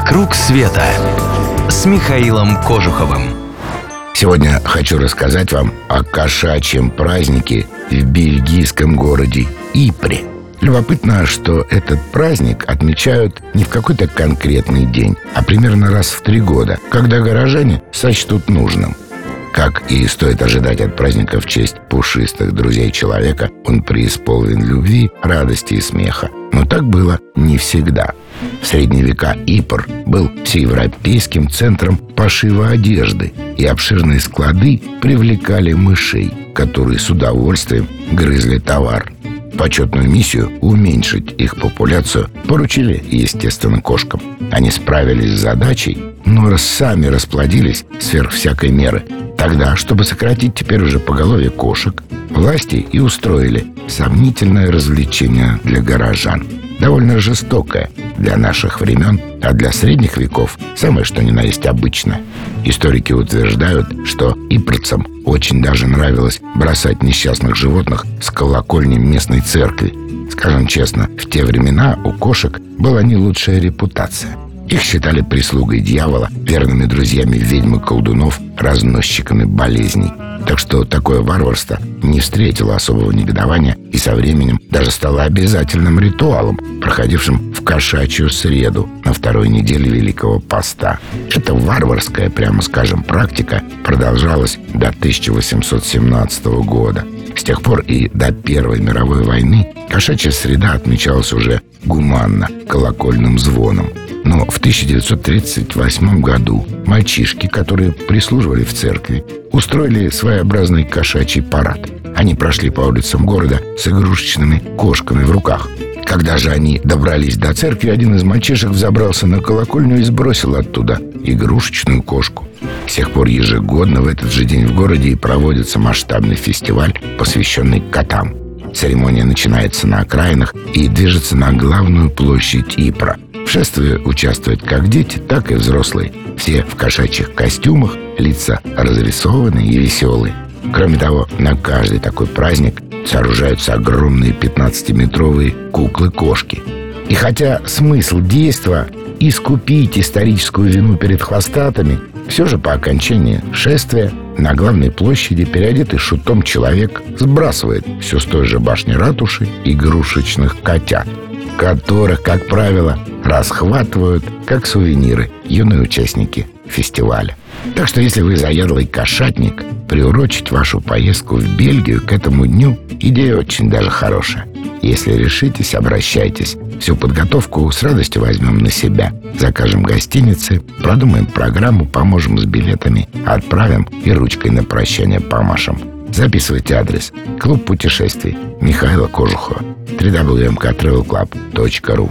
«Вокруг света» с Михаилом Кожуховым. Сегодня хочу рассказать вам о кошачьем празднике в бельгийском городе Ипре. Любопытно, что этот праздник отмечают не в какой-то конкретный день, а примерно раз в три года, когда горожане сочтут нужным. Как и стоит ожидать от праздника в честь пушистых друзей человека, он преисполнен любви, радости и смеха. Но так было не всегда. В средние века Ипр был всеевропейским центром пошива одежды, и обширные склады привлекали мышей, которые с удовольствием грызли товар. Почетную миссию уменьшить их популяцию поручили, естественно, кошкам. Они справились с задачей, но сами расплодились сверх всякой меры. Тогда, чтобы сократить теперь уже поголовье кошек, власти и устроили сомнительное развлечение для горожан. Довольно жестокое для наших времен, а для средних веков самое что ни на есть обычно. Историки утверждают, что ипрцам очень даже нравилось бросать несчастных животных с колокольни местной церкви. Скажем честно, в те времена у кошек была не лучшая репутация. Их считали прислугой дьявола, верными друзьями ведьмы колдунов, разносчиками болезней. Так что такое варварство не встретило особого негодования и со временем даже стало обязательным ритуалом, проходившим в кошачью среду на второй неделе Великого Поста. Эта варварская, прямо скажем, практика продолжалась до 1817 года. С тех пор и до Первой мировой войны кошачья среда отмечалась уже гуманно, колокольным звоном. Но в 1938 году мальчишки, которые прислуживали в церкви, устроили своеобразный кошачий парад. Они прошли по улицам города с игрушечными кошками в руках. Когда же они добрались до церкви, один из мальчишек взобрался на колокольню и сбросил оттуда игрушечную кошку. С тех пор ежегодно в этот же день в городе и проводится масштабный фестиваль, посвященный котам. Церемония начинается на окраинах и движется на главную площадь Ипра. В шествии участвуют как дети, так и взрослые. Все в кошачьих костюмах, лица разрисованные и веселые. Кроме того, на каждый такой праздник сооружаются огромные 15-метровые куклы-кошки. И хотя смысл действа – искупить историческую вину перед хвостатами, все же по окончании шествия на главной площади переодетый шутом человек сбрасывает все с той же башни ратуши игрушечных котят, которых, как правило, расхватывают как сувениры юные участники фестиваля. Так что если вы заядлый кошатник, приурочить вашу поездку в Бельгию к этому дню идея очень даже хорошая. Если решитесь, обращайтесь. Всю подготовку с радостью возьмем на себя. Закажем гостиницы, продумаем программу, поможем с билетами, отправим и ручкой на прощание помашем. Записывайте адрес. Клуб путешествий Михаила Кожухова. www.mktravelclub.ru